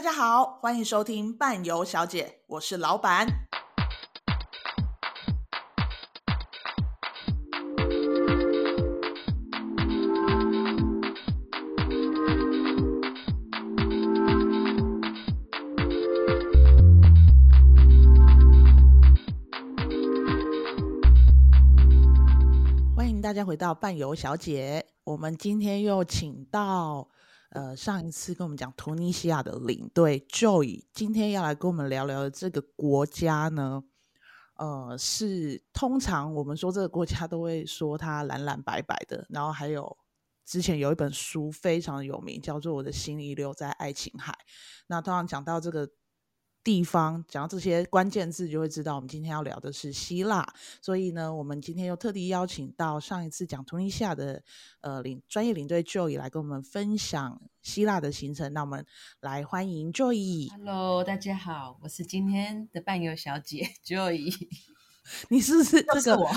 大家好，欢迎收听伴游小姐，我是老板。欢迎大家回到伴游小姐，我们今天又请到。呃，上一次跟我们讲突尼西亚的领队 Joy，今天要来跟我们聊聊的这个国家呢，呃，是通常我们说这个国家都会说它蓝蓝白白的，然后还有之前有一本书非常有名，叫做《我的心遗留在爱琴海》。那通常讲到这个。地方讲到这些关键字，就会知道我们今天要聊的是希腊。所以呢，我们今天又特地邀请到上一次讲突尼西亚的呃领专业领队 Joy 来跟我们分享希腊的行程。那我们来欢迎 Joy。Hello，大家好，我是今天的伴游小姐 Joy。你是不是这个？我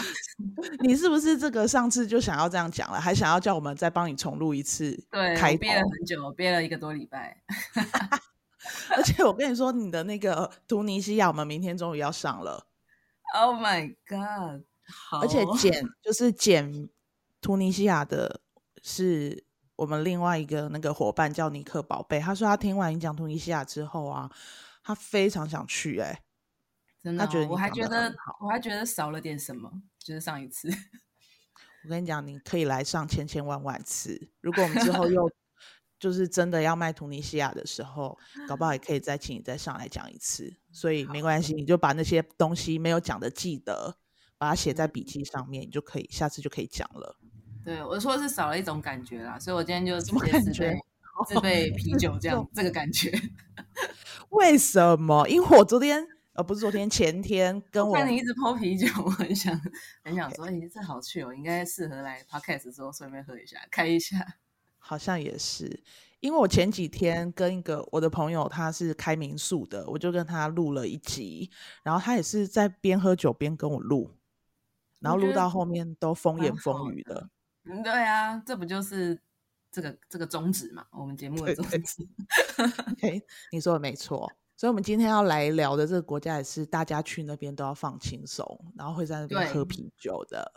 你是不是这个？上次就想要这样讲了，还想要叫我们再帮你重录一次？对，开憋了很久，憋了一个多礼拜。而且我跟你说，你的那个突尼西亚，我们明天终于要上了。Oh my god！好，而且剪 就是剪突尼西亚的，是我们另外一个那个伙伴叫尼克宝贝。他说他听完你讲突尼西亚之后啊，他非常想去，欸。哎，真的，哦，他觉得我还觉得我还觉得少了点什么，就是上一次。我跟你讲，你可以来上千千万万次。如果我们之后又。就是真的要卖突尼西亚的时候，搞不好也可以再请你再上来讲一次，所以没关系，你就把那些东西没有讲的记得，把它写在笔记上面，你就可以下次就可以讲了。对，我说是少了一种感觉啦，所以我今天就直接自备自备 啤酒这样这个感觉。为什么？因为我昨天呃不是昨天前天跟我，我看你一直泡啤酒，我很想很想 说，哎、欸，这好去哦，应该适合来 podcast 的时候顺便喝一下，开一下。好像也是，因为我前几天跟一个我的朋友，他是开民宿的，我就跟他录了一集，然后他也是在边喝酒边跟我录，然后录到后面都风言风语的。嗯，对啊，这不就是这个这个宗旨嘛？我们节目的宗旨。对，你说的没错，所以我们今天要来聊的这个国家也是大家去那边都要放轻松，然后会在那边喝啤酒的。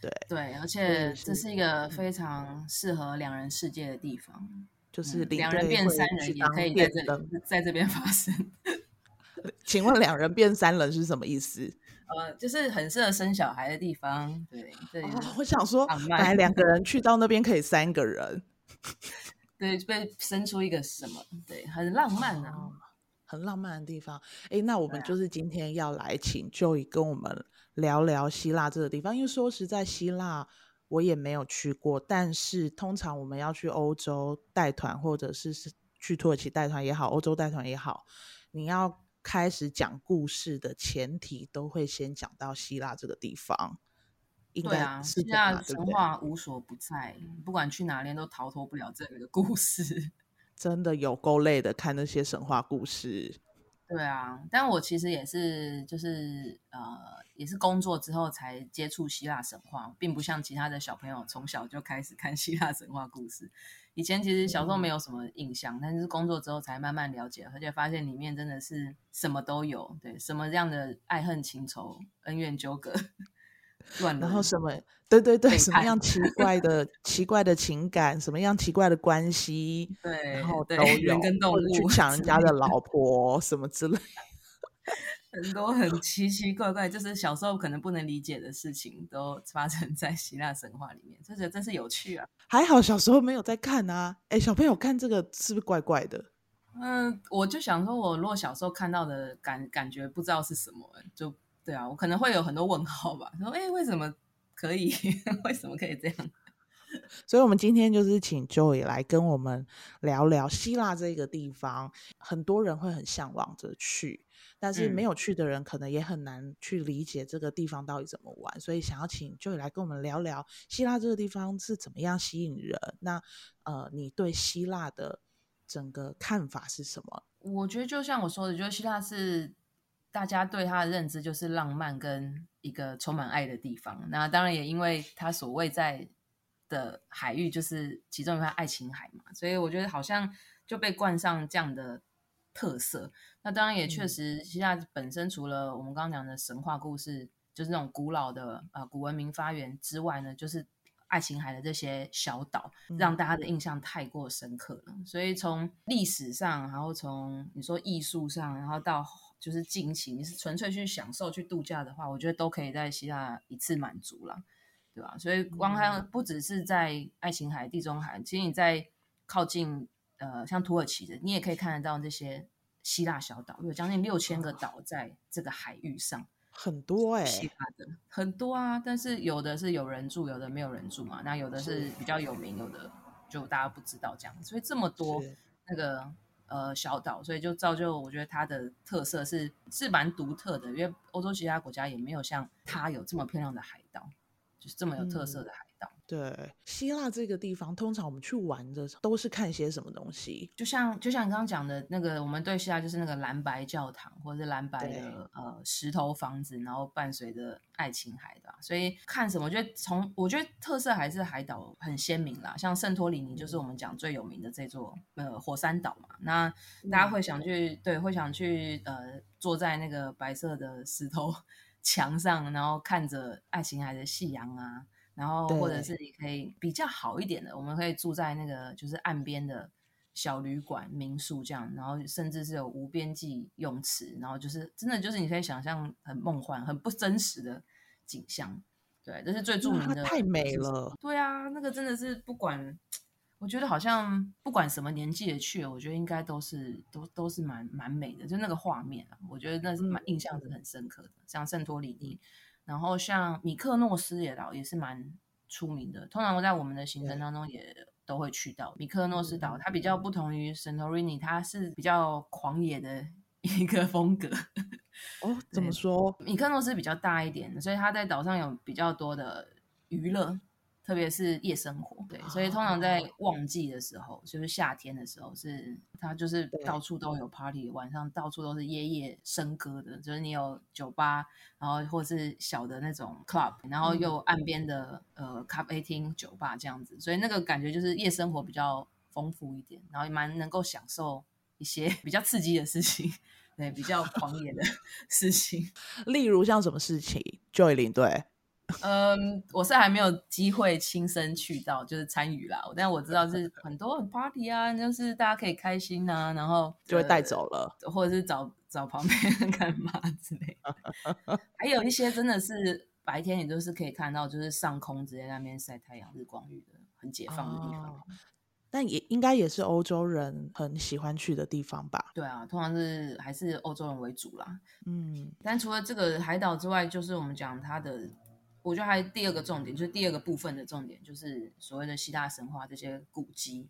对对，而且这是一个非常适合两人世界的地方，就是两人变三人也可以在这在这边发生。请问两人变三人是什么意思？呃，就是很适合生小孩的地方。对对、哦，我想说，来两个人去到那边可以三个人，对，被生出一个什么？对，很浪漫啊，哦、很浪漫的地方。哎，那我们就是今天要来请 Joy 跟我们。聊聊希腊这个地方，因为说实在，希腊我也没有去过。但是通常我们要去欧洲带团，或者是是去土耳其带团也好，欧洲带团也好，你要开始讲故事的前提，都会先讲到希腊这个地方。应该对啊，希腊神话无所不在，不管去哪边都逃脱不了这个故事。真的有够累的，看那些神话故事。对啊，但我其实也是，就是呃，也是工作之后才接触希腊神话，并不像其他的小朋友从小就开始看希腊神话故事。以前其实小时候没有什么印象，嗯、但是工作之后才慢慢了解，而且发现里面真的是什么都有，对，什么样的爱恨情仇、恩怨纠葛。然后什么？对对对，什么样奇 怪的奇怪的情感，什么样奇怪的关系？对，然后都有人跟动物去 抢人家的老婆什么之类，很多很奇奇怪怪，就是小时候可能不能理解的事情，都发生在希腊神话里面，这觉得真是有趣啊！还好小时候没有在看啊，哎，小朋友看这个是不是怪怪的？嗯，我就想说，我如果小时候看到的感感觉不知道是什么，就。对啊，我可能会有很多问号吧。说，哎，为什么可以？为什么可以这样？所以，我们今天就是请 Joy 来跟我们聊聊希腊这个地方。很多人会很向往着去，但是没有去的人可能也很难去理解这个地方到底怎么玩。所以，想要请 Joy 来跟我们聊聊希腊这个地方是怎么样吸引人。那呃，你对希腊的整个看法是什么？我觉得就像我说的，就是希腊是。大家对他的认知就是浪漫跟一个充满爱的地方。那当然也因为他所谓在的海域就是其中一块爱琴海嘛，所以我觉得好像就被冠上这样的特色。那当然也确实，希腊本身除了我们刚刚讲的神话故事，就是那种古老的呃古文明发源之外呢，就是爱琴海的这些小岛，让大家的印象太过深刻了。嗯、所以从历史上，然后从你说艺术上，然后到就是尽情，你是纯粹去享受去度假的话，我觉得都可以在希腊一次满足了，对吧？所以光看不只是在爱琴海、地中海，其实你在靠近呃像土耳其的，你也可以看得到这些希腊小岛，有将近六千个岛在这个海域上。很多哎、欸，其他的很多啊，但是有的是有人住，有的没有人住嘛。那有的是比较有名，有的就大家不知道这样。所以这么多那个呃小岛，所以就造就我觉得它的特色是是蛮独特的，因为欧洲其他国家也没有像它有这么漂亮的海岛，就是这么有特色的海对，希腊这个地方，通常我们去玩的都是看些什么东西？就像就像你刚刚讲的那个，我们对希腊就是那个蓝白教堂，或者是蓝白的呃石头房子，然后伴随着爱琴海的，所以看什么？我觉得从我觉得特色还是海岛很鲜明啦，像圣托里尼就是我们讲最有名的这座呃火山岛嘛，那大家会想去，嗯、对，会想去呃坐在那个白色的石头 墙上，然后看着爱琴海的夕阳啊。然后，或者是你可以比较好一点的，我们可以住在那个就是岸边的小旅馆、民宿这样，然后甚至是有无边际泳池，然后就是真的就是你可以想象很梦幻、很不真实的景象。对，这是最著名的，太美了。对啊，那个真的是不管，我觉得好像不管什么年纪的去，我觉得应该都是都都是蛮蛮美的，就那个画面啊，我觉得那是蛮印象是很深刻的，像圣托里尼。然后像米克诺斯也岛也是蛮出名的，通常我在我们的行程当中也都会去到米克诺斯岛。它比较不同于圣托里尼，它是比较狂野的一个风格。哦，怎么说？米克诺斯比较大一点，所以它在岛上有比较多的娱乐。特别是夜生活，对，所以通常在旺季的时候，哦、就是夏天的时候，是它就是到处都有 party，晚上到处都是夜夜笙歌的，就是你有酒吧，然后或是小的那种 club，然后又岸边的、嗯、呃咖啡厅、酒吧这样子，所以那个感觉就是夜生活比较丰富一点，然后也蛮能够享受一些 比较刺激的事情，对，比较狂野的 事情，例如像什么事情，Joy 领队。嗯，我是还没有机会亲身去到，就是参与啦。但我知道是很多很 party 啊，就是大家可以开心啊，然后就会带走了，或者是找找旁边人 干嘛之类的。还有一些真的是白天，也都是可以看到，就是上空直接在那边晒太阳、日光浴的，很解放的地方。哦，但也应该也是欧洲人很喜欢去的地方吧？对啊，通常是还是欧洲人为主啦。嗯，但除了这个海岛之外，就是我们讲它的。我觉得还第二个重点，就是第二个部分的重点，就是所谓的希腊神话这些古迹、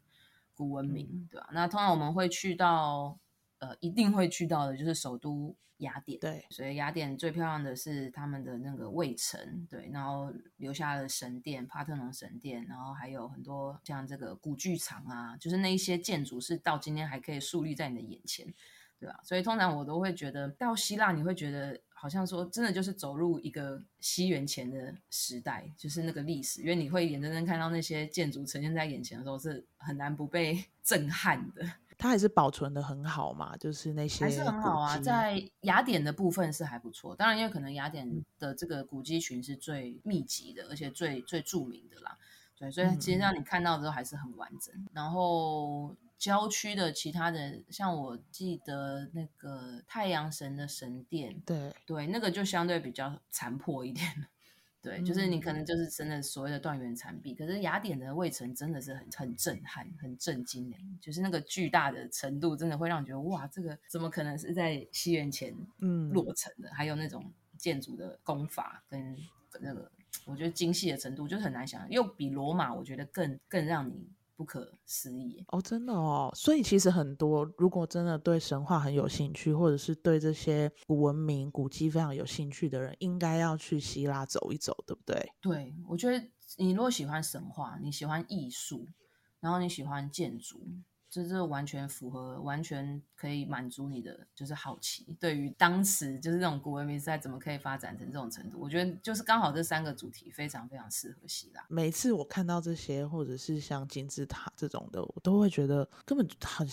古文明，嗯、对吧？那通常我们会去到，呃，一定会去到的，就是首都雅典。对，所以雅典最漂亮的是他们的那个卫城，对，然后留下了神殿、帕特农神殿，然后还有很多像这个古剧场啊，就是那一些建筑是到今天还可以树立在你的眼前，对吧？所以通常我都会觉得到希腊，你会觉得。好像说真的，就是走入一个西元前的时代，就是那个历史，因为你会眼睁睁看到那些建筑呈现在眼前的时候，是很难不被 震撼的。它还是保存的很好嘛，就是那些还是很好啊。在雅典的部分是还不错，当然因为可能雅典的这个古迹群是最密集的，而且最最著名的啦。对，所以其实让你看到的时候还是很完整。嗯、然后。郊区的其他的，像我记得那个太阳神的神殿，对对，那个就相对比较残破一点，对，就是你可能就是真的所谓的断垣残壁。嗯、可是雅典的卫城真的是很很震撼、很震惊的，就是那个巨大的程度，真的会让你觉得哇，这个怎么可能是在西元前嗯落成的？嗯、还有那种建筑的工法跟那个，我觉得精细的程度就是很难想，又比罗马我觉得更更让你。不可思议哦，真的哦，所以其实很多，如果真的对神话很有兴趣，或者是对这些古文明、古迹非常有兴趣的人，应该要去希腊走一走，对不对？对，我觉得你如果喜欢神话，你喜欢艺术，然后你喜欢建筑。这这完全符合，完全可以满足你的就是好奇。对于当时就是这种古文明时代怎么可以发展成这种程度，我觉得就是刚好这三个主题非常非常适合希腊。每次我看到这些，或者是像金字塔这种的，我都会觉得根本很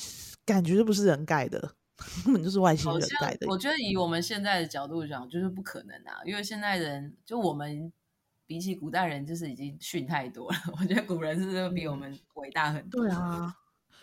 感觉就不是人盖的。根本就是外星人盖的。我觉得以我们现在的角度讲，就是不可能啊，因为现在人就我们比起古代人，就是已经逊太多了。我觉得古人是比我们伟大很多。对啊，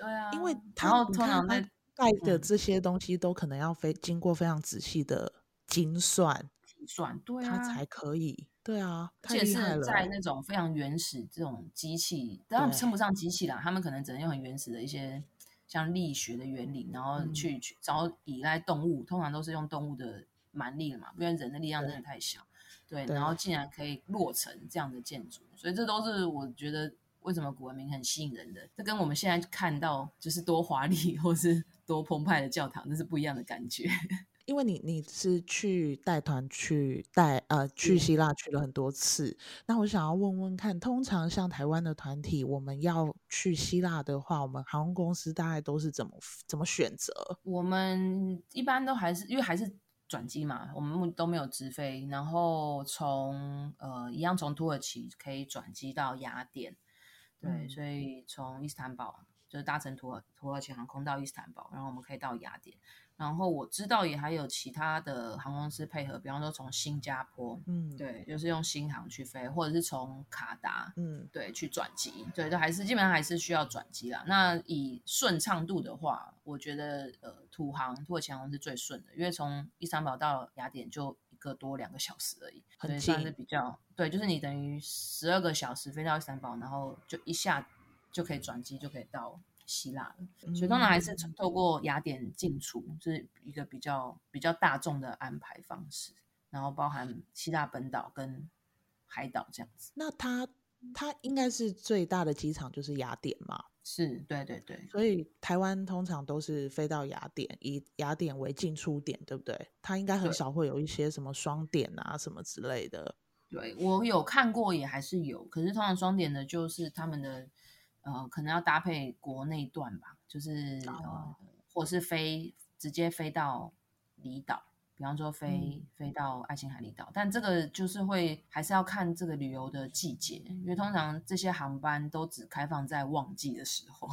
对啊，因为然后通常在盖的这些东西都可能要非经过非常仔细的精算。算对啊，它才可以对啊，而且是在那种非常原始这种机器，当然称不上机器啦，他们可能只能用很原始的一些像力学的原理，然后去、嗯、去找依赖动物，通常都是用动物的蛮力了嘛，不然人的力量真的太小，对，对，然后竟然可以落成这样的建筑，所以这都是我觉得为什么古文明很吸引人的，这跟我们现在看到就是多华丽或是多澎湃的教堂，那是不一样的感觉。因为你你是去带团去带呃去希腊去了很多次，那我想要问问看，通常像台湾的团体，我们要去希腊的话，我们航空公司大概都是怎么怎么选择？我们一般都还是因为还是转机嘛，我们都没有直飞，然后从呃一样从土耳其可以转机到雅典，对，嗯、所以从伊斯坦堡就是搭乘土耳土耳其航空到伊斯坦堡，然后我们可以到雅典。然后我知道也还有其他的航空公司配合，比方说从新加坡，嗯，对，就是用新航去飞，或者是从卡达，嗯，对，去转机，对，都还是基本上还是需要转机啦。那以顺畅度的话，我觉得呃土航土耳其航空是最顺的，因为从伊斯坦堡到雅典就一个多两个小时而已，所以算是比较对，就是你等于十二个小时飞到伊斯坦堡，然后就一下就可以转机，就可以到。希腊了，所以通常还是透过雅典进出，就是一个比较比较大众的安排方式，然后包含希腊本岛跟海岛这样子。那它它应该是最大的机场就是雅典嘛？是，对对对。所以台湾通常都是飞到雅典，以雅典为进出点，对不对？它应该很少会有一些什么双点啊什么之类的。对，我有看过，也还是有，可是通常双点的就是他们的。呃，可能要搭配国内段吧，就是、哦、呃，或是飞直接飞到离岛，比方说飞、嗯、飞到爱琴海离岛，但这个就是会还是要看这个旅游的季节，因为通常这些航班都只开放在旺季的时候。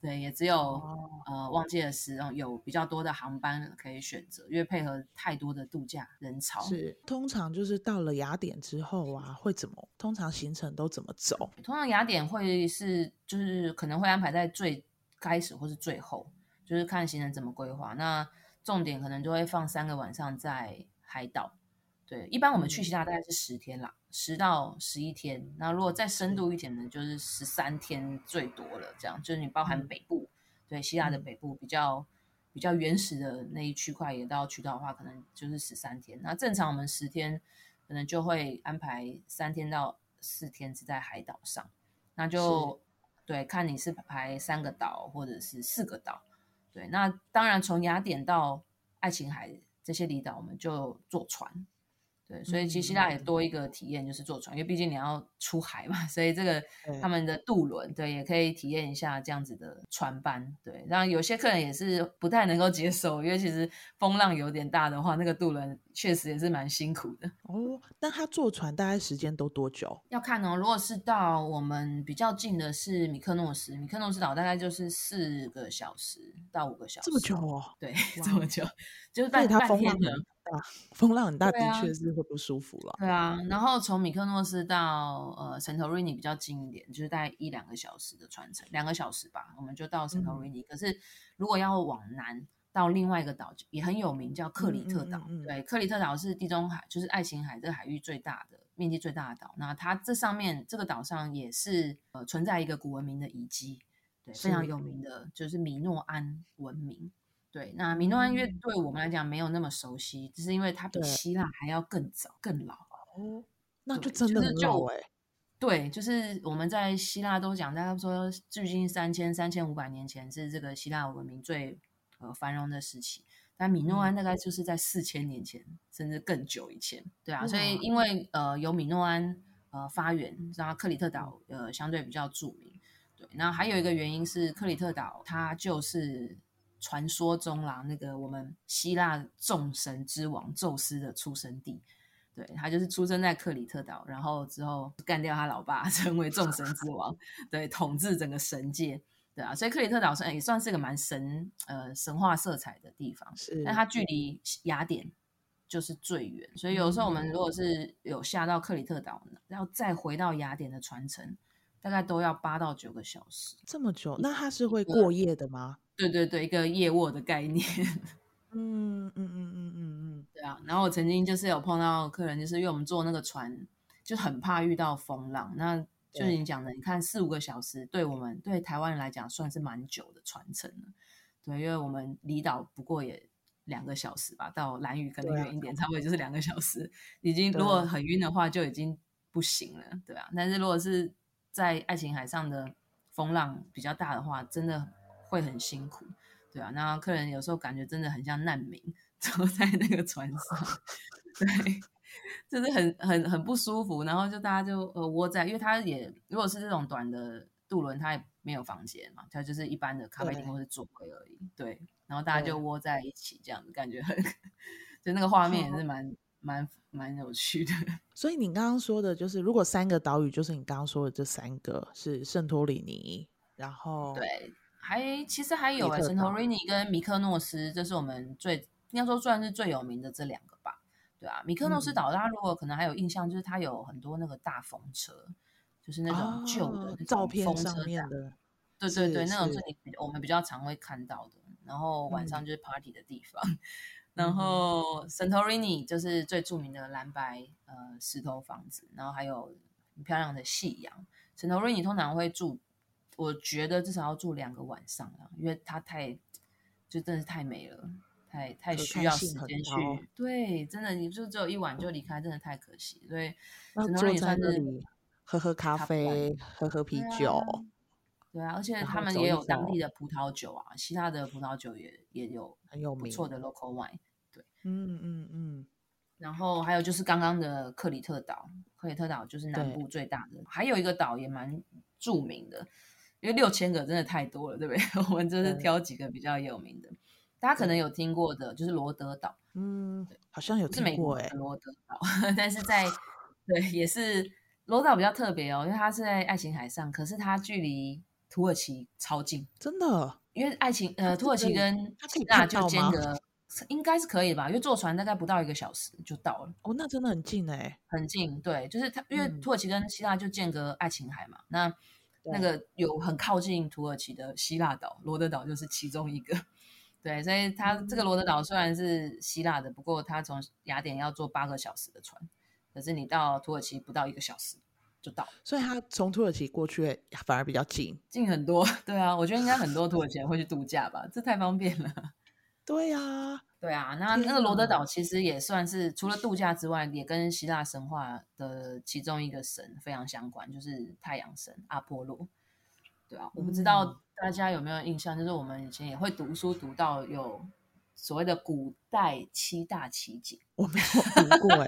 对，也只有、哦、呃旺季的时候有比较多的航班可以选择，因为配合太多的度假人潮。是，通常就是到了雅典之后啊，会怎么？通常行程都怎么走？通常雅典会是就是可能会安排在最开始或是最后，就是看行程怎么规划。那重点可能就会放三个晚上在海岛。对，一般我们去希腊大概是十天啦，十、嗯、到十一天。那如果再深度一点呢，就是十三天最多了。这样就是你包含北部，嗯、对，希腊的北部比较比较原始的那一区块也都要去到的话，可能就是十三天。那正常我们十天可能就会安排三天到四天是在海岛上。那就对，看你是排三个岛或者是四个岛。对，那当然从雅典到爱琴海这些离岛，我们就坐船。对，所以其实希腊也多一个体验，就是坐船，嗯，因为毕竟你要出海嘛，所以这个他们的渡轮，对，也可以体验一下这样子的船班。对，然后有些客人也是不太能够接受，因为其实风浪有点大的话，那个渡轮确实也是蛮辛苦的。哦，那他坐船大概时间都多久？要看哦，如果是到我们比较近的是米克诺斯，米克诺斯岛大概就是四个小时到五个小时。这么久哦？对，这么久，就是半半天的。啊，风浪很大，的确是会不舒服了。对啊，然后从米克诺斯到呃圣托瑞尼比较近一点，就是大概一两个小时的船程，两个小时吧，我们就到圣托瑞尼。可是如果要往南到另外一个岛，也很有名，叫克里特岛。嗯嗯嗯、对，克里特岛是地中海，就是爱琴海这个海域最大的、面积最大的岛。那它这上面这个岛上也是呃存在一个古文明的遗迹，对，非常有名的，就是米诺安文明。对，那米诺安乐对我们来讲没有那么熟悉，只、嗯、是因为它比希腊还要更早、更老哦。那就真的很久哎、欸。对，就是我们在希腊都讲，大家说距今三千、三千五百年前是这个希腊文明最呃繁荣的时期，但米诺安大概就是在四千年前、嗯，甚至更久以前。对啊，所以因为呃有米诺安呃发源，然后克里特岛呃相对比较著名。对，那还有一个原因是克里特岛它就是。传说中啦，那个我们希腊众神之王宙斯的出生地，对，他就是出生在克里特岛，然后之后干掉他老爸，成为众神之王，对，统治整个神界。对啊，所以克里特岛算也算是个蛮神呃神话色彩的地方，是，但它距离雅典就是最远，所以有时候我们如果是有下到克里特岛，然后再回到雅典的船程，大概都要八到九个小时，这么久？那它是会过夜的吗？对对对，一个夜卧的概念。嗯嗯嗯嗯嗯嗯，对啊。然后我曾经就是有碰到客人，就是因为我们坐那个船就很怕遇到风浪，那就是你讲的，你看四五个小时，对我们对台湾人来讲算是蛮久的船程了。对，因为我们离岛不过也两个小时吧，到兰屿可能远一点，差不多就是两个小时。已经如果很晕的话，就已经不行了。对啊，但是如果是在爱琴海上的风浪比较大的话，真的会很辛苦，对啊。那客人有时候感觉真的很像难民，坐在那个船上，对，就是很很很不舒服。然后就大家就呃窝在，因为他也如果是这种短的渡轮，他也没有房间嘛，他就是一般的咖啡厅或是座位而已，对。然后大家就窝在一起，这样子感觉很，就那个画面也是 蛮。蛮蛮有趣的，所以你刚刚说的就是，如果三个岛屿，就是你刚刚说的这三个是圣托里尼，然后对，还其实还有哎，圣托里尼跟米克诺斯，这是我们最应该说算是最有名的这两个吧，对啊，米克诺斯岛大家如果可能还有印象，就是它有很多那个大风车，就是那种旧的、哦、照片上面的，对对对，那种是你我们比较常会看到的，然后晚上就是 party 的地方。嗯然后，Santorini 就是最著名的蓝白呃石头房子，然后还有很漂亮的夕阳。Santorini 通常会住，我觉得至少要住两个晚上啊，因为它太就真的是太美了，太太需要时间去。对，真的你就只有一晚就离开，真的太可惜。所以 Santorini 算是喝喝咖啡，喝喝啤酒。对啊，而且他们也有当地的葡萄酒啊，其他的葡萄酒也也有很有不错的 local wine。对，嗯嗯嗯。然后还有就是刚刚的克里特岛，克里特岛就是南部最大的，还有一个岛也蛮著名的，因为六千个真的太多了，对不对？我们就是挑几个比较有名的，大家可能有听过的，就是罗德岛。嗯，好像有听过哎，罗德岛，但是在对也是罗德岛比较特别哦，因为它是在爱琴海上，可是它距离土耳其超近，真的，因为爱琴呃土耳其跟希腊就间隔，应该是可以吧？因为坐船大概不到一个小时就到了。哦，那真的很近哎、欸，很近。对，就是它，因为土耳其跟希腊就间隔爱琴海嘛。嗯、那那个有很靠近土耳其的希腊岛，罗德岛就是其中一个。对，所以它这个罗德岛虽然是希腊的，不过它从雅典要坐八个小时的船，可是你到土耳其不到一个小时。就到，所以他从土耳其过去反而比较近，近很多。对啊，我觉得应该很多土耳其人会去度假吧，这太方便了。对啊，对啊。那那个罗德岛其实也算是除了度假之外，也跟希腊神话的其中一个神非常相关，就是太阳神阿波罗。对啊，我不知道大家有没有印象，就是我们以前也会读书读到有所谓的古代七大奇景，我没有读过哎。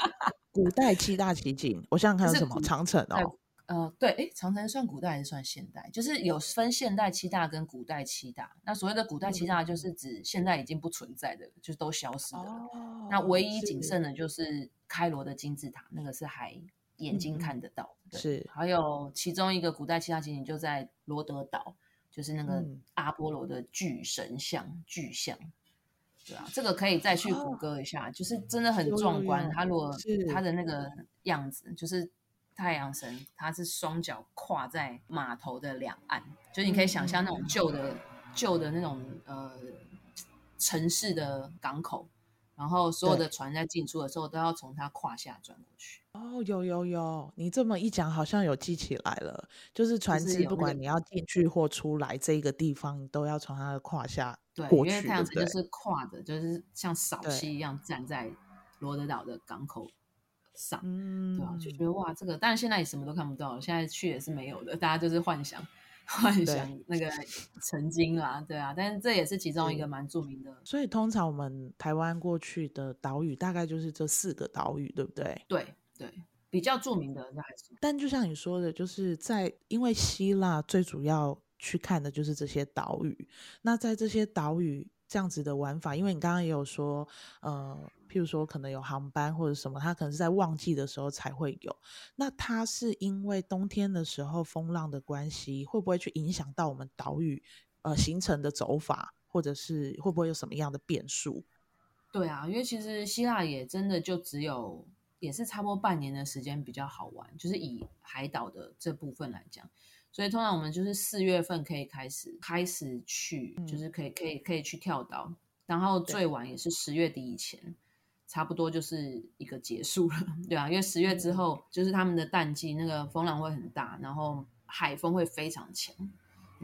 古代七大奇景，我想想看有什么？长城哦，呃，对，哎，长城算古代还是算现代？就是有分现代七大跟古代七大。那所谓的古代七大，就是指现在已经不存在的，嗯、就是都消失了。哦、那唯一仅剩的就是开罗的金字塔，那个是还眼睛看得到。是，还有其中一个古代七大奇景就在罗德岛，就是那个阿波罗的巨神像巨像。对啊，这个可以再去谷歌一下，哦、就是真的很壮观。他如果他的那个样子，就是太阳神，他是双脚跨在码头的两岸，就是你可以想象那种旧的、嗯、旧的那种呃城市的港口，然后所有的船在进出的时候都要从它胯下转过去。哦，有有有，你这么一讲，好像有记起来了。就是船只不管你要进去或出来，这个地方都要从它的胯下。对，因为太阳神就是跨的，就是像扫溪一样站在罗德岛的港口上，对吧？就觉得哇，这个，但是现在也什么都看不到了，现在去也是没有的，大家就是幻想，幻想那个曾经啦，对啊。但是这也是其中一个蛮著名的。所以通常我们台湾过去的岛屿大概就是这四个岛屿，对不对？对对，比较著名的那还是。但就像你说的，就是在因为希腊最主要。去看的就是这些岛屿。那在这些岛屿这样子的玩法，因为你刚刚也有说，呃，譬如说可能有航班或者什么，它可能是在旺季的时候才会有。那它是因为冬天的时候风浪的关系，会不会去影响到我们岛屿呃行程的走法，或者是会不会有什么样的变数？对啊，因为其实希腊也真的就只有也是差不多半年的时间比较好玩，就是以海岛的这部分来讲，所以通常我们就是四月份可以开始开始去，嗯、就是可以可以可以去跳岛，然后最晚也是十月底以前，差不多就是一个结束了，对啊，因为十月之后就是他们的淡季，那个风浪会很大，然后海风会非常强，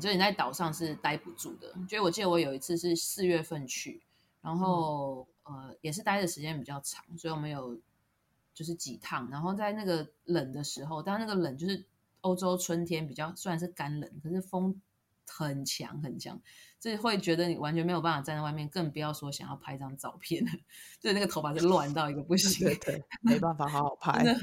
所以你在岛上是待不住的。所以我记得我有一次是四月份去，然后。嗯呃，也是待的时间比较长，所以我们有就是几趟，然后在那个冷的时候，但那个冷就是欧洲春天比较，虽然是干冷，可是风很强很强，就是会觉得你完全没有办法站在外面，更不要说想要拍张照片，就是那个头发是乱到一个不行，对，对，对，没办法好好拍，真的，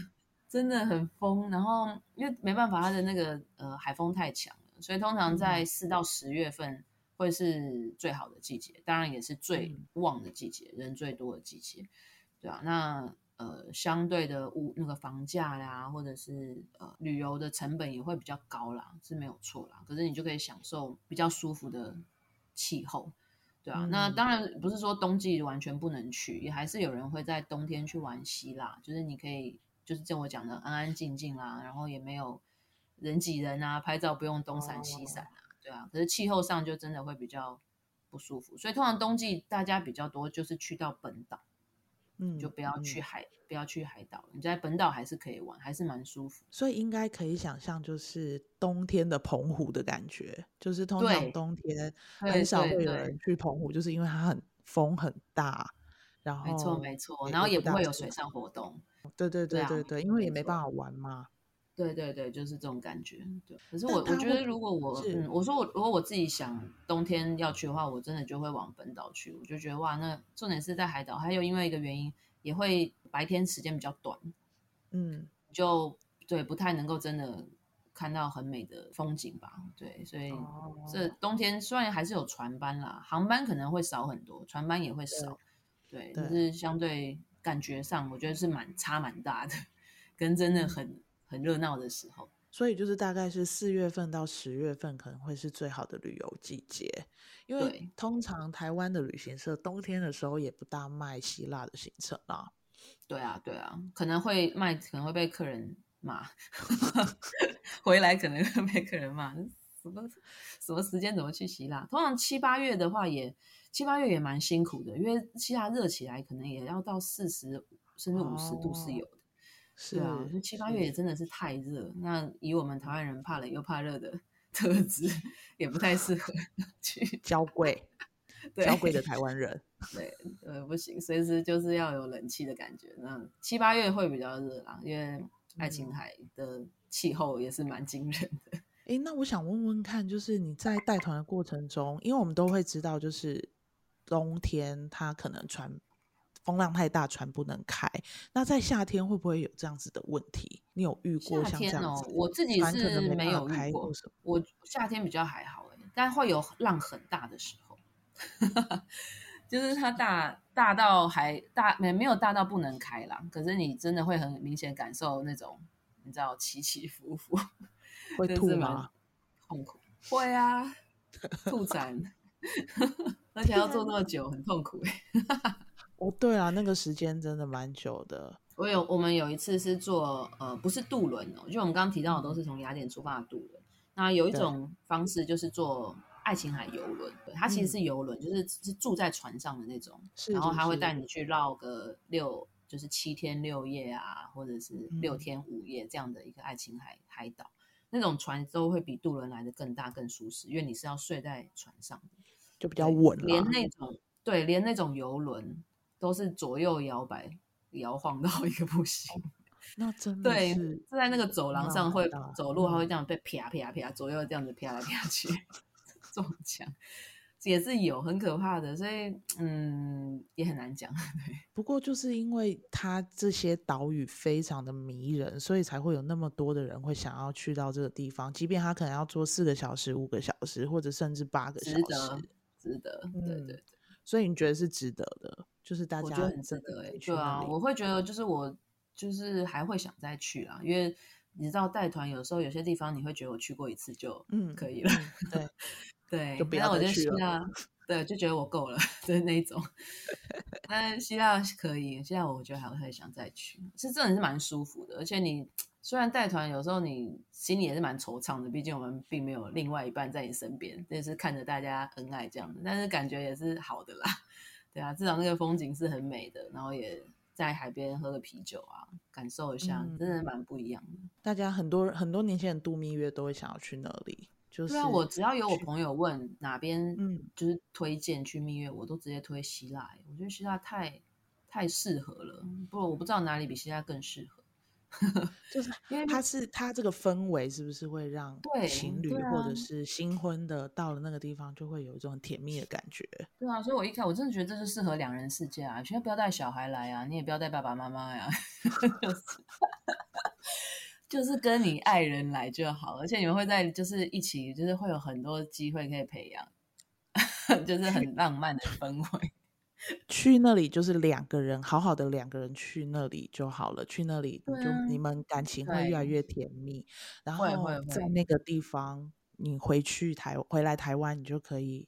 真的很疯。然后因为没办法，它的那个呃海风太强了，所以通常在四到十月份。嗯会是最好的季节，当然也是最旺的季节，嗯、人最多的季节，对啊，那呃，相对的物那个房价啦，或者是呃旅游的成本也会比较高啦，是没有错啦。可是你就可以享受比较舒服的气候，对啊。嗯、那当然不是说冬季完全不能去，也还是有人会在冬天去玩希腊，就是你可以就是像我讲的安安静静啦，然后也没有人挤人啊，拍照不用东闪西闪啊。哦对啊，可是气候上就真的会比较不舒服，所以通常冬季大家比较多就是去到本岛，嗯，就不要去海，嗯、不要去海岛，你在本岛还是可以玩，还是蛮舒服。所以应该可以想象，就是冬天的澎湖的感觉，就是通常冬天很少会有人去澎湖，就是因为它很风很大，然后没错没错，然后也不会有水上活动。对对对对对，啊、因为也没办法玩嘛。对对对，就是这种感觉。对，可是我我觉得，如果我嗯，我说我如果我自己想冬天要去的话，我真的就会往本岛去。我就觉得哇，那重点是在海岛，还有因为一个原因，也会白天时间比较短，嗯，就对，不太能够真的看到很美的风景吧。对，所以这冬天虽然还是有船班啦，航班可能会少很多，船班也会少，对，但是相对感觉上，我觉得是蛮差蛮大的，跟真的很。很热闹的时候，所以就是大概是四月份到十月份可能会是最好的旅游季节，因为通常台湾的旅行社冬天的时候也不大卖希腊的行程啦。对啊，对啊，可能会卖，可能会被客人骂，回来可能会被客人骂，什么什么时间怎么去希腊？通常七八月的话也，也七八月也蛮辛苦的，因为希腊热起来可能也要到四十甚至五十度是有的。哦是啊，就七八月也真的是太热。那以我们台湾人怕冷又怕热的 特质，也不太适合 去娇贵。对，娇贵的台湾人，对，呃，不行，随时就是要有冷气的感觉。那七八月会比较热啦，因为爱琴海的气候也是蛮惊人的。哎、嗯，那我想问问看，就是你在带团的过程中，因为我们都会知道，就是冬天它可能船。风浪太大，船不能开。那在夏天会不会有这样子的问题？你有遇过像这样子？我自己是没有遇过。我夏天比较还好哎，但会有浪很大的时候，就是它大大到还大没没有大到不能开啦，可是你真的会很明显感受那种你知道起起伏伏，会吐吗？痛苦会啊，吐 展，而且要坐那么久，很痛苦对啊，那个时间真的蛮久的。我有，我们有一次是坐，呃，不是渡轮哦，就我们刚刚提到的都是从雅典出发的渡轮。那有一种方式就是坐爱琴海游轮，对，它其实是游轮，嗯、就是是住在船上的那种，是然后他会带你去绕个六，就是七天六夜啊，或者是六天五夜这样的一个爱琴海海岛。嗯、那种船都会比渡轮来的更大更舒适，因为你是要睡在船上，就比较稳。连那种对，连那种游轮。都是左右摇摆，摇晃到一个不行。那真的是对，是在那个走廊上会走路，还会这样被啪啪啪左右这样子啪来啪去撞墙，也是有很可怕的，所以嗯，也很难讲。对，不过就是因为它这些岛屿非常的迷人，所以才会有那么多的人会想要去到这个地方，即便他可能要坐四个小时、五个小时，或者甚至八个小时，值得，值得。对对对，所以你觉得是值得的？就是大家我觉得很值得哎，对啊，我会觉得就是我就是还会想再去啊，因为你知道带团有时候有些地方你会觉得我去过一次就嗯可以了，嗯、对 对，就不要再去了。对，就觉得我够了，就是那一种。但希腊可以，希腊我觉得还会想再去，是真的是蛮舒服的。而且你虽然带团，有时候你心里也是蛮惆怅的，毕竟我们并没有另外一半在你身边，也是看着大家恩爱这样的。但是感觉也是好的啦，对啊，至少那个风景是很美的，然后也在海边喝个啤酒啊，感受一下，嗯、真的蛮不一样的。大家很多很多年轻人度蜜月都会想要去那里。就是、对啊，我只要有我朋友问哪边，嗯，就是推荐去蜜月，嗯、我都直接推希腊。我觉得希腊太太适合了，不，我不知道哪里比希腊更适合。就是因为它是它这个氛围，是不是会让情侣或者是新婚的到了那个地方，就会有一种很甜蜜的感觉？对啊，所以我一看我真的觉得这是适合两人世界啊！千万不要带小孩来啊，你也不要带爸爸妈妈呀。就是 就是跟你爱人来就好，而且你们会在就是一起，就是会有很多机会可以培养，就是很浪漫的氛围。去那里就是两个人，好好的两个人去那里就好了。去那里你就你们感情会越来越甜蜜，然后在那个地方，你回去台回来台湾，你就可以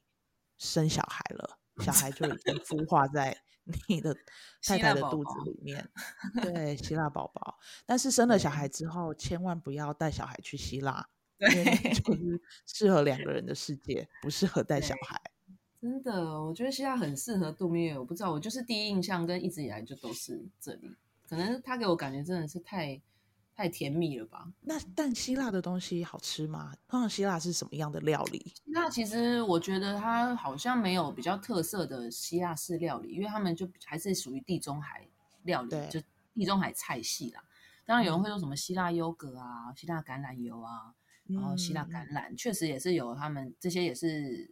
生小孩了，小孩就已经孵化在。你的太太的肚子里面，宝宝对，希腊宝宝。但是生了小孩之后，千万不要带小孩去希腊，对，就是适合两个人的世界，不适合带小孩。真的，我觉得希腊很适合度蜜月。我不知道，我就是第一印象跟一直以来就都是这里，可能他给我感觉真的是太。太甜蜜了吧？那但希腊的东西好吃吗？通常希腊是什么样的料理？那其实我觉得它好像没有比较特色的希腊式料理，因为他们就还是属于地中海料理，就地中海菜系啦。当然有人会说什么希腊优格啊、嗯、希腊橄榄油啊，然后希腊橄榄，确实也是有他们这些也是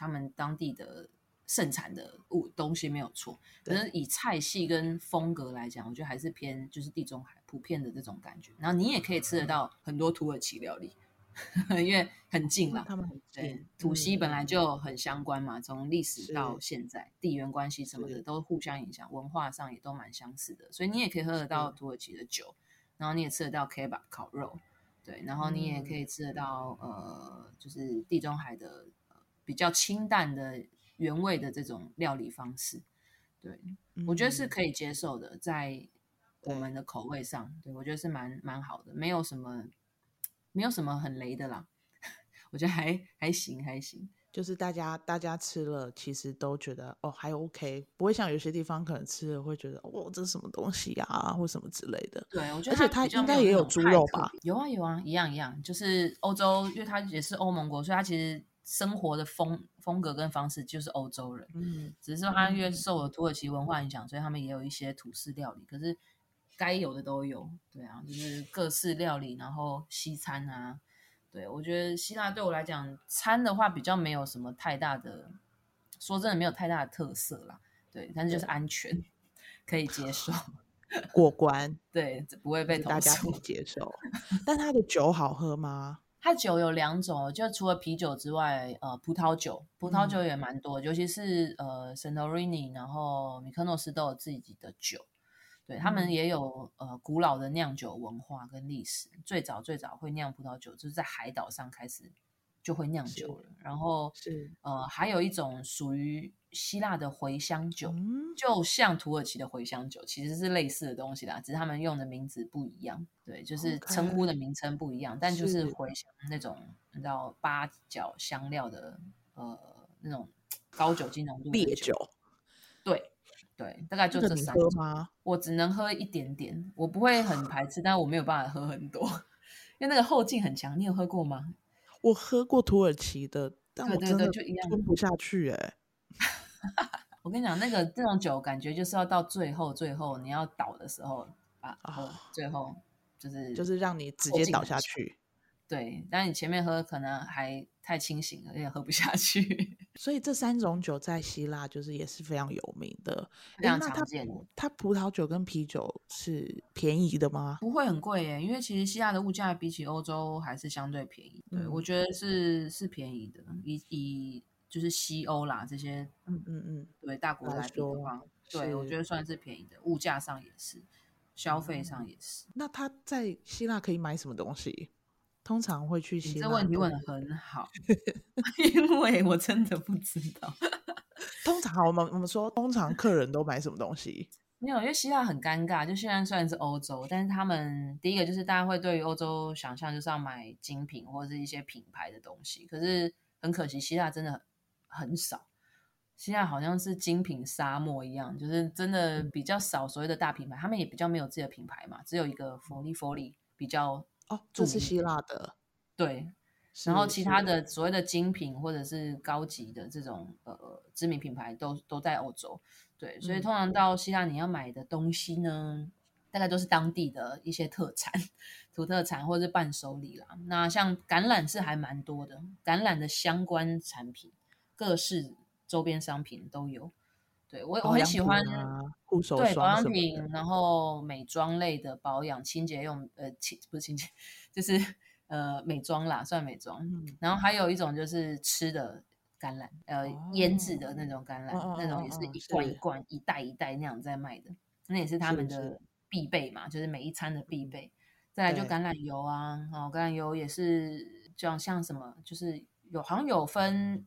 他们当地的。盛产的物东西没有错，可是以菜系跟风格来讲，我觉得还是偏就是地中海普遍的这种感觉。然后你也可以吃得到很多土耳其料理，因为很近了，他们很近，土西本来就很相关嘛，从历史到现在，地缘关系什么的都互相影响，文化上也都蛮相似的，所以你也可以喝得到土耳其的酒，然后你也吃得到 kebab 烤肉，对，然后你也可以吃得到呃，就是地中海的比较清淡的。原味的这种料理方式，对、嗯、我觉得是可以接受的，在我们的口味上，对，对我觉得是蛮蛮好的，没有什么没有什么很雷的啦，我觉得还还行还行，就是大家大家吃了，其实都觉得哦还 OK，不会像有些地方可能吃了会觉得哦这是什么东西啊或什么之类的。对，我觉得而且它应该也有猪肉吧？有啊有啊，一样一样，就是欧洲，因为它也是欧盟国，所以它其实。生活的风风格跟方式就是欧洲人，嗯，只是说他因为受了土耳其文化影响，所以他们也有一些土式料理。可是该有的都有，对啊，就是各式料理，然后西餐啊，对，我觉得希腊对我来讲，餐的话比较没有什么太大的，说真的没有太大的特色啦，对，但是就是安全，可以接受，过关，对，不会被大家可以接受。但他的酒好喝吗？它酒有两种，就除了啤酒之外，呃，葡萄酒，葡萄酒也蛮多，嗯、尤其是呃，Santorini，然后米克诺斯都有自己的酒，对，他们也有呃古老的酿酒文化跟历史，最早最早会酿葡萄酒就是在海岛上开始就会酿酒了，然后是。呃，还有一种属于。希腊的茴香酒，嗯、就像土耳其的茴香酒，其实是类似的东西啦，只是他们用的名字不一样。对，就是称呼的名称不一样.但就是茴香那种，你知道八角香料的呃那种高酒精浓度烈酒。对对，大概就这三种吗？我只能喝一点点，我不会很排斥，但我没有办法喝很多，因为那个后劲很强。你有喝过吗？我喝过土耳其的，但我真的就一样吞不下去哎、欸。我跟你讲，那个这种酒感觉就是要到最后，最后你要倒的时候啊，最后就是就是让你直接倒下去。对，但你前面喝可能还太清醒了，有点喝不下去。所以这三种酒在希腊就是也是非常有名的，非常常见。它葡萄酒跟啤酒是便宜的吗？不会很贵耶，因为其实希腊的物价比起欧洲还是相对便宜。对，嗯、我觉得是是便宜的，以以。就是西欧啦，这些嗯嗯嗯，对大国来说的话，对我觉得算是便宜的，物价上也是，消费上也是。那他在希腊可以买什么东西？通常会去希腊。这问题问的很好，因为我真的不知道。通常我们我们说，通常客人都买什么东西？没有，因为希腊很尴尬。就现在虽然是欧洲，但是他们第一个就是大家会对于欧洲想象就是要买精品或者是一些品牌的东西。可是很可惜，希腊真的很，少。希腊好像是精品沙漠一样，就是真的比较少所谓的大品牌。他们也比较没有自己的品牌嘛，只有一个佛利佛利比较哦，这是希腊的，对。然后其他的所谓的精品或者是高级的这种呃知名品牌都都在欧洲，对，所以通常到希腊你要买的东西呢，嗯、大概都是当地的一些特产、土特产或者是伴手礼啦。那像橄榄是还蛮多的，橄榄的相关产品、各式周边商品都有。对我我很喜欢护手对保养品，然后美妆类的保养、清洁用呃清不是清洁就是。呃，美妆啦，算美妆。嗯，然后还有一种就是吃的橄榄，呃，哦、腌制的那种橄榄，哦、那种也是一罐一罐、一袋一袋那样在卖的，那也是他们的必备嘛，是是就是每一餐的必备。再来就橄榄油啊，哦，橄榄油也是这样，像什么，就是有好像有分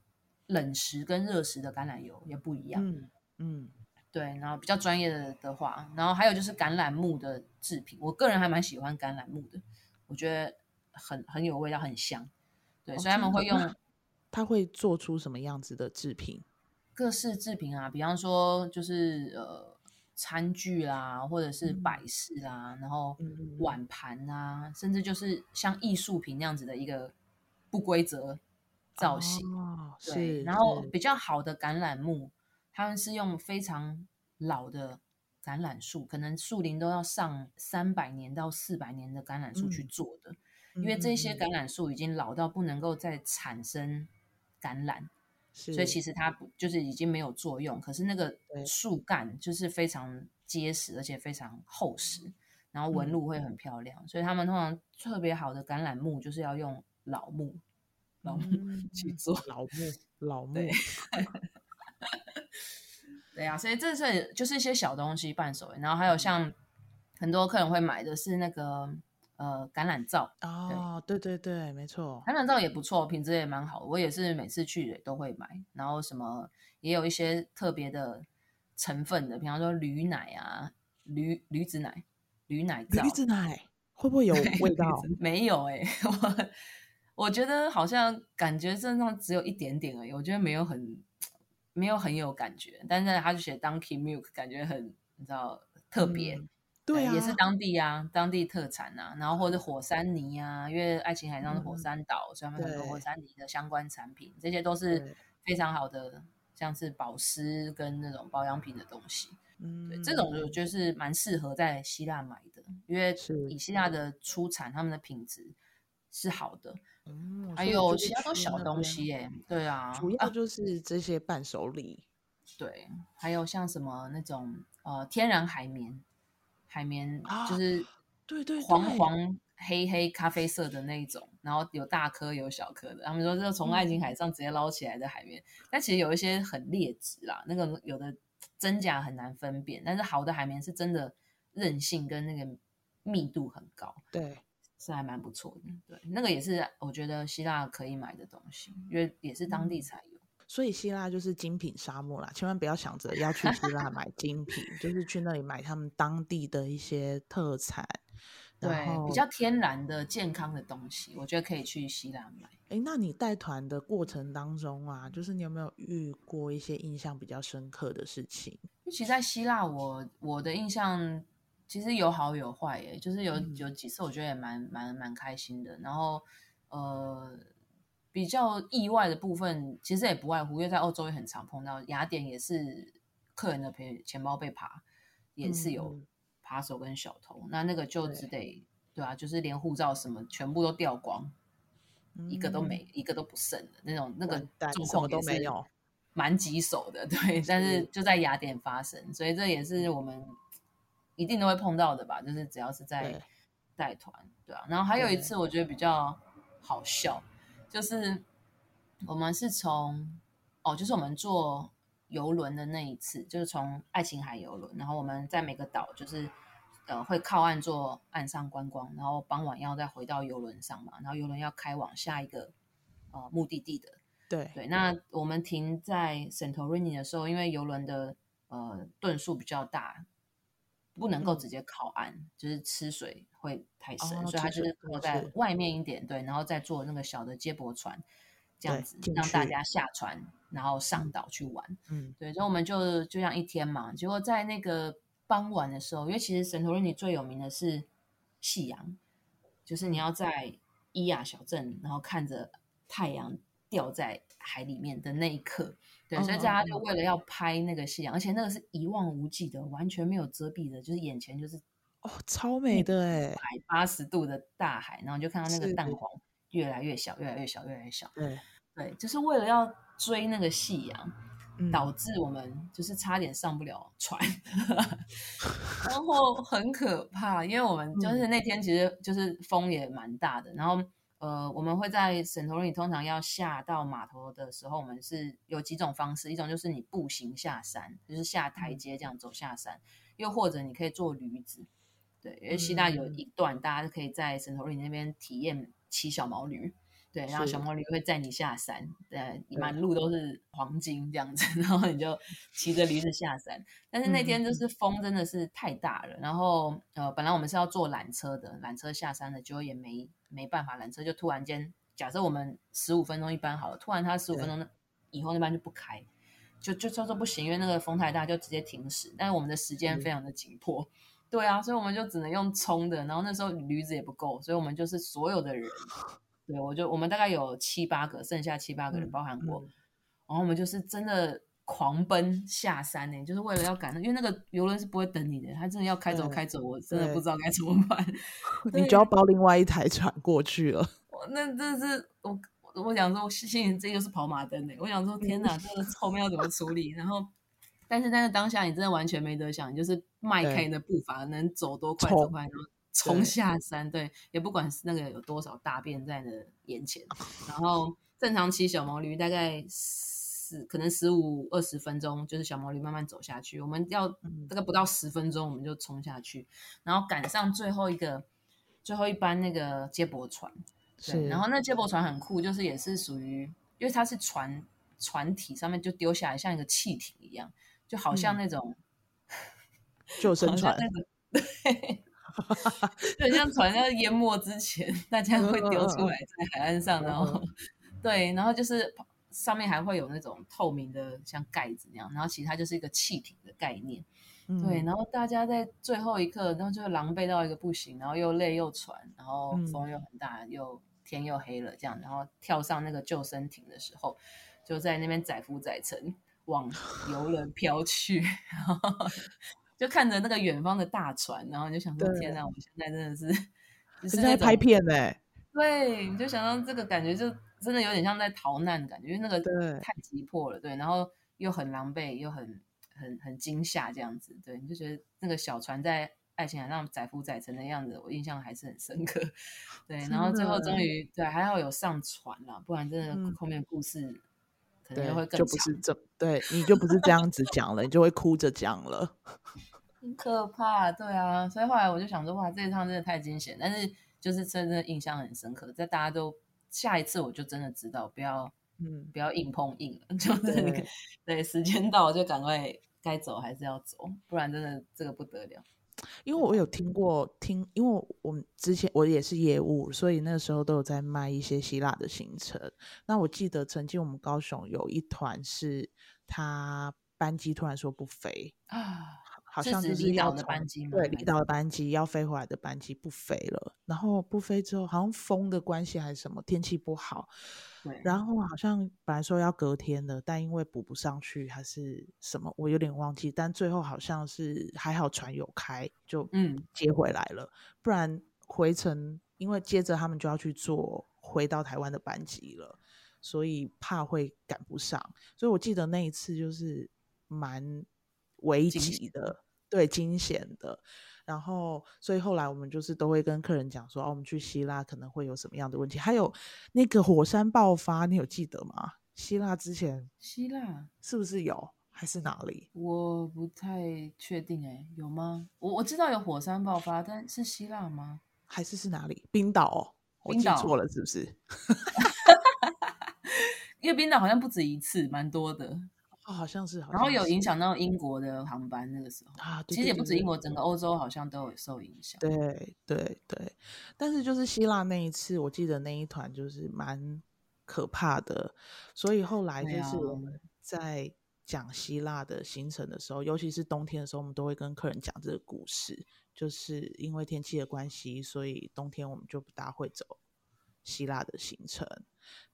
冷食跟热食的橄榄油也不一样。嗯嗯，对，然后比较专业的的话，然后还有就是橄榄木的制品，我个人还蛮喜欢橄榄木的，我觉得。很很有味道，很香，对，哦、所以他们会用，他会做出什么样子的制品？各式制品啊，比方说就是呃餐具啦，或者是摆饰啦，嗯、然后碗盘啊，嗯、甚至就是像艺术品那样子的一个不规则造型。哦、对，然后比较好的橄榄木，他们是用非常老的橄榄树，可能树龄都要上三百年到四百年的橄榄树去做的。嗯因为这些橄榄树已经老到不能够再产生橄榄，所以其实它不就是已经没有作用。可是那个树干就是非常结实，而且非常厚实，然后纹路会很漂亮。嗯、所以他们通常特别好的橄榄木就是要用老木，老木去做老木，老木。对，对啊，所以这是就是一些小东西伴手，然后还有像很多客人会买的是那个。呃，橄榄皂哦，对对对，没错，橄榄皂也不错，品质也蛮好。我也是每次去都会买，然后什么也有一些特别的成分的，比方说驴奶啊，驴驴子奶，驴奶皂，驴子奶会不会有味道？没有哎、欸，我我觉得好像感觉身上只有一点点而已，我觉得没有很没有很有感觉，但是他就写 Donkey Milk，感觉很你知道特别。嗯对、啊，也是当地啊，当地特产啊，然后或者火山泥啊，因为爱琴海上是火山岛，嗯、所以他们很多火山泥的相关产品，对这些都是非常好的，像是保湿跟那种保养品的东西。嗯，对，这种我觉得是蛮适合在希腊买的，因为以希腊的出产，他们的品质是好的。嗯，还有其他都小东西耶、欸，对啊，主要就是这些伴手礼、啊。对，还有像什么那种呃天然海绵。海绵就是对对黄黄黑黑咖啡色的那一种，然后有大颗有小颗的。他们说这是从爱琴海上直接捞起来的海绵，嗯、但其实有一些很劣质啦，那个有的真假很难分辨。但是好的海绵是真的韧性跟那个密度很高，对，是还蛮不错的。对，那个也是我觉得希腊可以买的东西，因为也是当地才有。所以希腊就是精品沙漠啦，千万不要想着要去希腊买精品，就是去那里买他们当地的一些特产，对，比较天然的健康的东西，我觉得可以去希腊买。哎，那你带团的过程当中啊，就是你有没有遇过一些印象比较深刻的事情？其实，在希腊我，我我的印象其实有好有坏，耶，就是有有几次我觉得也蛮蛮蛮开心的，然后呃。比较意外的部分，其实也不外乎，因为在欧洲也很常碰到，雅典也是客人的陪钱包被扒，也是有扒手跟小偷，嗯、那那个就只得对，对啊，就是连护照什么全部都掉光，嗯、一个都没，一个都不剩的那种，那个状况都没有，蛮棘手的，对，但是。就在雅典发生，所以这也是我们一定都会碰到的吧，就是只要是在带团，对，啊，然后还有一次我觉得比较好笑。就是我们是从哦，就是我们坐游轮的那一次，就是从爱琴海游轮，然后我们在每个岛就是呃会靠岸做岸上观光，然后傍晚要再回到游轮上嘛，然后游轮要开往下一个呃目的地的。对对，那我们停在 Santorini 的时候，因为游轮的呃吨数比较大，不能够直接靠岸，嗯、就是吃水会太深，哦、所以它就是靠在外面一点，对，然后再坐那个小的接驳船，这样子让大家下船，然后上岛去玩。嗯，对，所以我们就就这样一天嘛，结果在那个傍晚的时候，因为其实 Santorini 最有名的是夕阳，就是你要在伊亚小镇，然后看着太阳。掉在海里面的那一刻，对，哦、所以大家就为了要拍那个夕阳，哦、而且那个是一望无际的，完全没有遮蔽的，就是眼前就是哦，超美的哎，海八十度的大海，然后就看到那个蛋。黄越来越小，越来越小，越来越小，对。对，就是为了要追那个夕阳，嗯、导致我们就是差点上不了船，然后很可怕，因为我们就是那天其实就是风也蛮大的，然后。呃，我们会在沈头里尼通常要下到码头的时候，我们是有几种方式，一种就是你步行下山，就是下台阶这样走下山，又或者你可以坐驴子，对，因为希腊有一段大家可以在沈头里那边体验骑小毛驴。对，然后小毛驴会载你下山，对，满路都是黄金这样子，然后你就骑着驴子下山。但是那天就是风真的是太大了，嗯、然后呃，本来我们是要坐缆车的，缆车下山的，结果也没没办法，缆车就突然间，假设我们十五分钟一班好了，突然他十五分钟以后那班就不开，就就就说说不行，因为那个风太大，就直接停驶。但是我们的时间非常的紧迫，嗯、对啊，所以我们就只能用冲的，然后那时候驴子也不够，所以我们就是所有的人。对，我就我们大概有七八个，剩下七八个人包含我，嗯嗯、然后我们就是真的狂奔下山呢，就是为了要赶，因为那个游轮是不会等你的，他真的要开走开走，我真的不知道该怎么办，你就要包另外一台船过去了。那这是我我想说，心里这又是跑马灯呢，我想说天哪，这个后面要怎么处理？然后，但是但是当下你真的完全没得想，你就是迈开你的步伐，能走多快多快。然后冲下山，对，也不管是那个有多少大便在你的眼前，然后正常骑小毛驴大概十可能十五二十分钟，就是小毛驴慢慢走下去。我们要这个不到十分钟，我们就冲下去，然后赶上最后一个最后一班那个接驳船。对，然后那接驳船很酷，就是也是属于，因为它是船船体上面就丢下来像一个气体一样，就好像那种、嗯、救生船，对。就像船要淹没之前，大家会丢出来在海岸上，然后 对，然后就是上面还会有那种透明的像盖子那样，然后其实它就是一个气艇的概念，对，然后大家在最后一刻，然后就狼狈到一个不行，然后又累又喘，然后风又很大，又天又黑了，这样，然后跳上那个救生艇的时候，就在那边载浮载沉往游 轮飘去，然后。就看着那个远方的大船，然后你就想说：“天哪，我们现在真的是，是在拍片呢、欸。”对，你就想到这个感觉，就真的有点像在逃难的感觉，因为那个太急迫了，对，对，然后又很狼狈，又很很很惊吓这样子，对，你就觉得那个小船在爱琴海上载浮载沉的样子，我印象还是很深刻。对，然后最后终于对还好有上船了，不然真的后面故事。嗯可能会更就不是这，对，你就不是这样子讲了，你就会哭着讲了。很可怕，对啊，所以后来我就想说，哇，这一趟真的太惊险，但是就是真的印象很深刻。在大家都下一次，我就真的知道不要，嗯，不要硬碰硬了，就是那个对，时间到了就赶快该走还是要走，不然真的这个不得了。因为我有听过听，因为我们之前我也是业务，所以那时候都有在卖一些希腊的行程。那我记得曾经我们高雄有一团是，他班机突然说不飞啊。好像就是要的班机，对，离岛的班机要飞回来的班机不飞了，然后不飞之后，好像风的关系还是什么，天气不好，对，然。后好像本来说要隔天的，但因为补不上去还是什么，我有点忘记，但最后好像是还好船有开，就嗯。接回来了，嗯、不然回程因为接着他们就要去坐回到台湾的班机了，所以怕会赶不上，所以我记得那一次就是蛮。危急的，对，惊险的，然后，所以后来我们就是都会跟客人讲说，哦，我们去希腊可能会有什么样的问题，还有那个火山爆发，你有记得吗？希腊之前，希腊是不是有还是哪里？我不太确定哎，有吗？我我知道有火山爆发，但是希腊吗？还是是哪里？冰岛哦，我记错了是不是？因为冰岛好像不止一次，蛮多的。哦，好像是。然后有影响到英国的航班，那个时候啊，其实也不止英国，整个欧洲好像都有受影响。对对对，但是就是希腊那一次，我记得那一团就是蛮可怕的，所以后来就是我们在讲希腊的行程的时候，尤其是冬天的时候，我们都会跟客人讲这个故事，就是因为天气的关系，所以冬天我们就不大会走希腊的行程。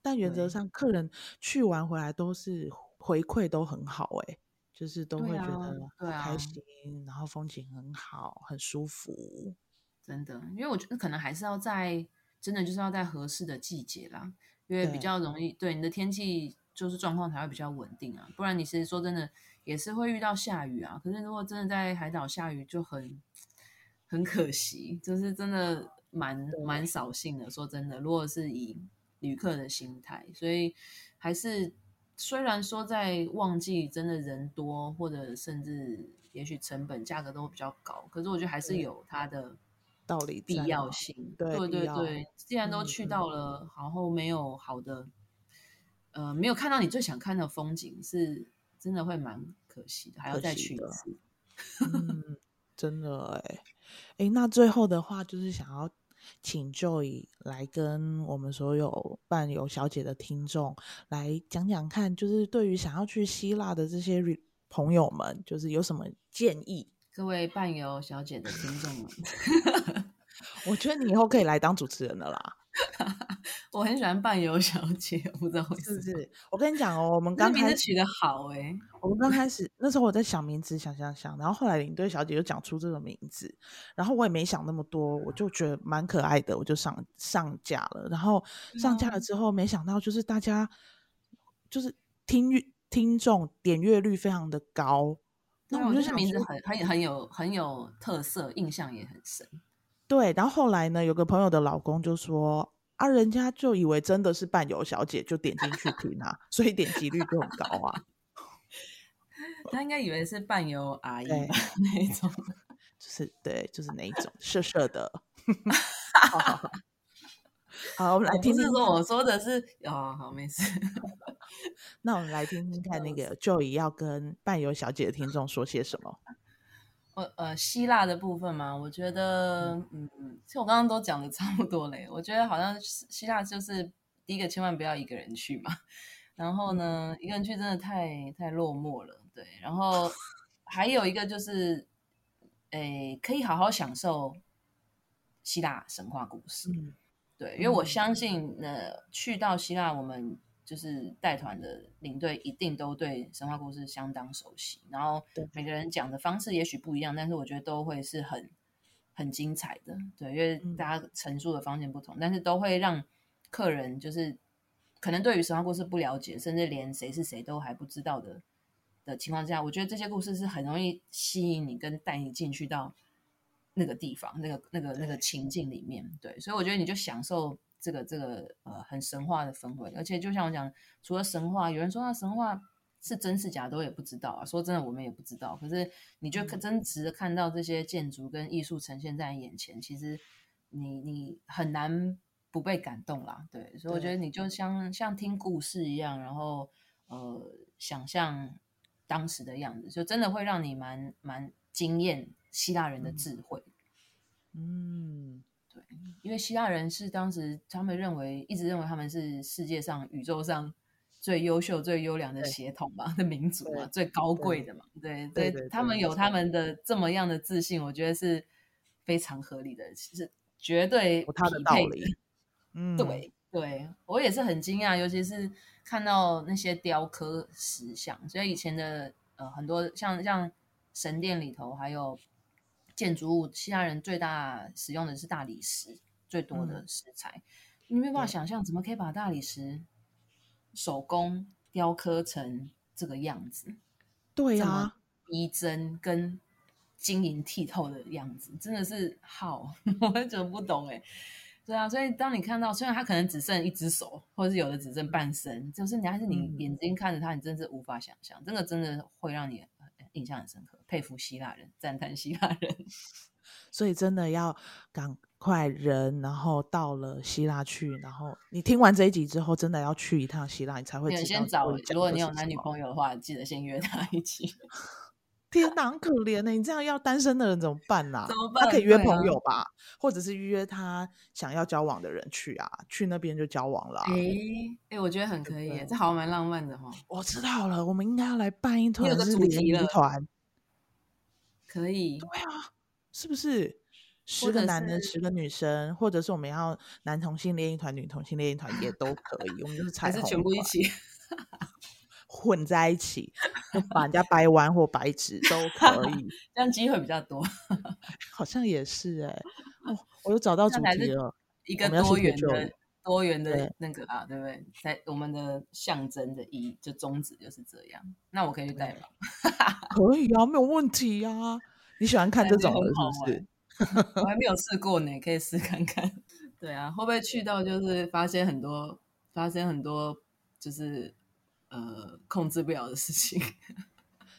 但原则上，客人去完回来都是回馈都很好，欸，哎，就是都会觉得开心，啊啊，然后风景很好，很舒服。真的，因为我觉得可能还是要在真的就是要在合适的季节啦，因为比较容易对，对你的天气就是状况才会比较稳定啊。不然你其实说真的也是会遇到下雨啊。可是如果真的在海岛下雨就很很可惜，就是真的蛮蛮扫兴的。说真的，如果是以旅客的心态，所以还是虽然说在旺季真的人多，或者甚至也许成本价格都比较高，可是我觉得还是有它的道理必要性。对对对，对，既然都去到了，嗯、然后没有好的，呃，没有看到你最想看的风景，是真的会蛮可惜的，还要再去一次。嗯，真的哎，哎，那最后的话就是想要。请 Joy 来跟我们所有伴游小姐的听众来讲讲看，就是对于想要去希腊的这些朋友们，就是有什么建议？各位伴游小姐的听众们，我觉得你以后可以来当主持人了啦。我很喜欢伴游小姐，我不知道为什么。是不是？我跟你讲哦，我们 刚开始名字取得好哎、欸。我们刚开始那时候我在想名字，想想想，然后后来领队小姐就讲出这个名字，然后我也没想那么多，我就觉得蛮可爱的，我就上上架了。然后上架了之后，没想到就是大家就是听听众点阅率非常的高。那我就想名字很很很有很有特色，印象也很深。对，然后后来呢，有个朋友的老公就说啊，人家就以为真的是伴游小姐，就点进去听啊，所以点击率就很高啊。他应该以为是伴游阿姨吧，那一种，就是对，就是那一种色色的。好，好，好，好，我们来听听。不是说我说的是哦，好，没事。那我们来听听看，那个 Joy 要跟伴游小姐的听众说些什么。呃，希腊的部分嘛，我觉得，嗯，其实我刚刚都讲的 差不多嘞。我觉得好像希腊就是第一个，千万不要一个人去嘛。然后呢，一个人去真的太太落寞了，对。然后 还有一个就是，诶，可以好好享受希腊神话故事，嗯、对，因为我相信，呃，去到希腊，我们。就是带团的领队一定都对神话故事相当熟悉，然后每个人讲的方式也许不一样，但是我觉得都会是很很精彩的。对，因为大家陈述的方向不同，但是都会让客人就是可能对于神话故事不了解，甚至连谁是谁都还不知道的的情况下，我觉得这些故事是很容易吸引你跟带你进去到那个地方、那个那个那个情境里面。对，所以我觉得你就享受。这个这个呃很神话的氛围，而且就像我讲，除了神话，有人说那神话是真是假都也不知道啊。说真的，我们也不知道。可是你就真实的看到这些建筑跟艺术呈现在眼前，其实你你很难不被感动啦。对，所以我觉得你就像像听故事一样，然后呃想象当时的样子，就真的会让你蛮蛮惊艳希腊人的智慧。嗯。嗯因为希腊人是当时他们认为一直认为他们是世界上宇宙上最优秀、最优良的血统嘛，的民族嘛，最高贵的嘛，对对，对，他们有他们的这么样的自信，我觉得是非常合理的，其实绝对有他的道理。嗯，对对，我也是很惊讶，尤其是看到那些雕刻石像，所以以前的呃很多像像神殿里头还有。建筑物，希腊人最大使用的是大理石，最多的石材。嗯、你没有办法想象，怎么可以把大理石手工雕刻成这个样子？对呀、啊，逼真跟晶莹剔透的样子，真的是好，我完全不懂哎。对啊，所以当你看到，虽然他可能只剩一只手，或者是有的只剩半身，就是你还是你眼睛看着他，你真是无法想象，这个真的会让你印象很深刻，佩服希腊人，赞叹希腊人。所以真的要赶快人，然后到了希腊去，然后你听完这一集之后，真的要去一趟希腊，你才会知道。先找，如果你有男女朋友的话，记得先约他一起。天哪，很可怜呢！你这样要单身的人怎么办呢、啊？怎么办？他可以约朋友吧，啊、或者是约他想要交往的人去啊，去那边就交往了。哎哎、欸，我觉得很可以，这好像蛮浪漫的哈。我知道了，我们应该要来办一团是联谊团，可以。对啊，是不是？十个男的，十个女生，或者是我们要男同性恋一团，女同性恋一团也都可以。我们就是彩虹，还是全部一起。混在一起，把人家掰弯或掰直都可以，这样机会比较多。好像也是哎、欸，哦，我又找到主题了，一个多元的多元的那个啊，对不对？在我们的象征的意义，就宗旨就是这样。那我可以去代表，可以啊，没有问题啊。你喜欢看这种的是不是？我还没有 试过呢，可以试看看。对啊，会不会去到就是发现很多，发生很多就是。呃，控制不了的事情，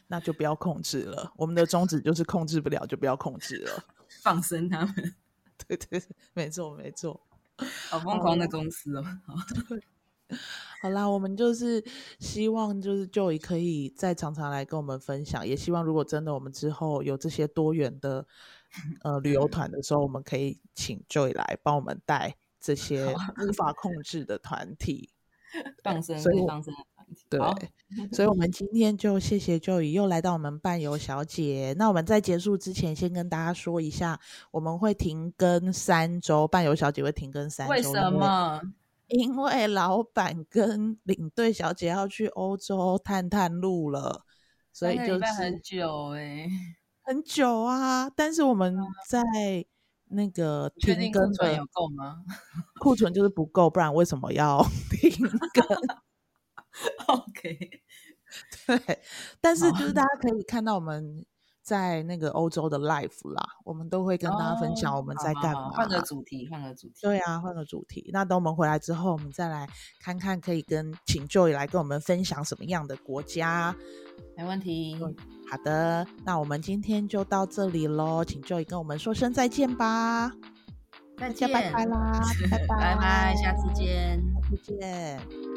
那就不要控制了。我们的宗旨就是控制不了，就不要控制了，放生他们。对对对，没错没错。好疯狂的公司哦。好，啦，我们就是希望，就是 Joy 可以再常常来跟我们分享，也希望如果真的我们之后有这些多元的呃旅游团的时候，我们可以请 Joy 来帮我们带这些无法控制的团体。放生，所以放生。对，所以，我们今天就谢谢 Joy 又来到我们伴游小姐。那我们在结束之前，先跟大家说一下，我们会停更三周，伴游小姐会停更三周。为什么？因为老板跟领队小姐要去欧洲探探路了，所以就是很久哎、欸，很久啊。但是我们在那个停更的有够吗？库存就是不够，不然为什么要 停更？OK，对，但是就是大家可以看到我们在那个欧洲的 life 啦，我们都会跟大家分享我们在干嘛。换个主题，换个主题。对啊，换个主题。那等我们回来之后，我们再来看看可以跟请 Joy 来跟我们分享什么样的国家。没问题。好的，那我们今天就到这里喽，请 Joy 跟我们说声再见吧。再见，拜拜啦，拜拜，拜拜，下次见，下次见。